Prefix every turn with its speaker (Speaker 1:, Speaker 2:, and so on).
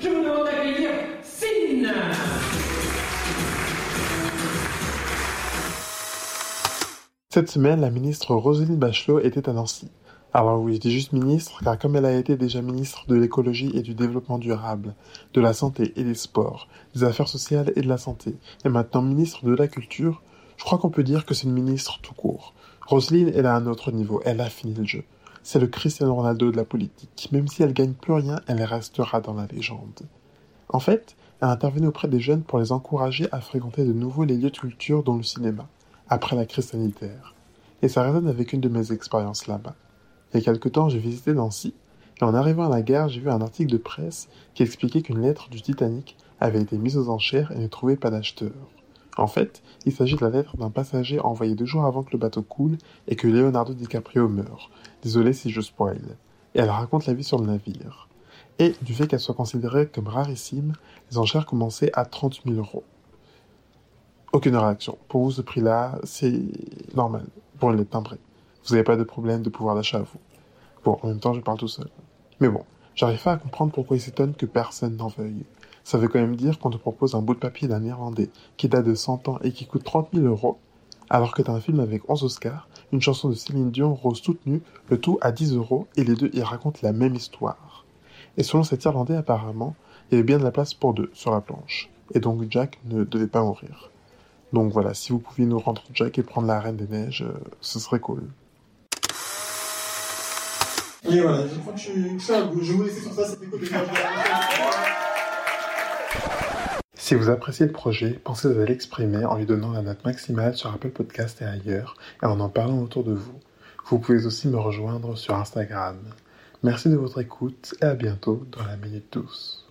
Speaker 1: je vous demande d'accueillir Sin
Speaker 2: Cette semaine, la ministre Roselyne Bachelot était à Nancy. Alors oui, je dis juste ministre, car comme elle a été déjà ministre de l'écologie et du développement durable, de la santé et des sports, des affaires sociales et de la santé, et maintenant ministre de la culture, je crois qu'on peut dire que c'est une ministre tout court. Roselyne, elle a un autre niveau, elle a fini le jeu. C'est le Cristiano Ronaldo de la politique. Même si elle gagne plus rien, elle restera dans la légende. En fait, elle a intervenu auprès des jeunes pour les encourager à fréquenter de nouveau les lieux de culture dont le cinéma, après la crise sanitaire. Et ça résonne avec une de mes expériences là-bas. Il y a quelque temps, j'ai visité Nancy, et en arrivant à la gare, j'ai vu un article de presse qui expliquait qu'une lettre du Titanic avait été mise aux enchères et ne trouvait pas d'acheteur. En fait, il s'agit de la lettre d'un passager envoyé deux jours avant que le bateau coule et que Leonardo DiCaprio meure. Désolé si je spoil. Et elle raconte la vie sur le navire. Et du fait qu'elle soit considérée comme rarissime, les enchères commençaient à 30 000 euros. Aucune réaction. Pour vous, ce prix-là, c'est normal pour une lettre timbrée. Vous n'avez pas de problème de pouvoir d'achat à vous. Bon, en même temps, je parle tout seul. Mais bon, j'arrive pas à comprendre pourquoi il s'étonne que personne n'en veuille. Ça veut quand même dire qu'on te propose un bout de papier d'un néerlandais qui date de 100 ans et qui coûte 30 000 euros, alors que t'as un film avec 11 Oscars, une chanson de Céline Dion, Rose toute nue, le tout à 10 euros, et les deux y racontent la même histoire. Et selon cet Irlandais, apparemment, il y avait bien de la place pour deux sur la planche. Et donc Jack ne devait pas mourir. Donc voilà, si vous pouviez nous rendre Jack et prendre la Reine des Neiges, euh, ce serait cool.
Speaker 3: Et voilà, je crois que je suis, vous laisser sur ça, cool.
Speaker 2: Si vous appréciez le projet, pensez à l'exprimer en lui donnant la note maximale sur Apple Podcast et ailleurs, et en en parlant autour de vous. Vous pouvez aussi me rejoindre sur Instagram. Merci de votre écoute et à bientôt dans la Minute Douce.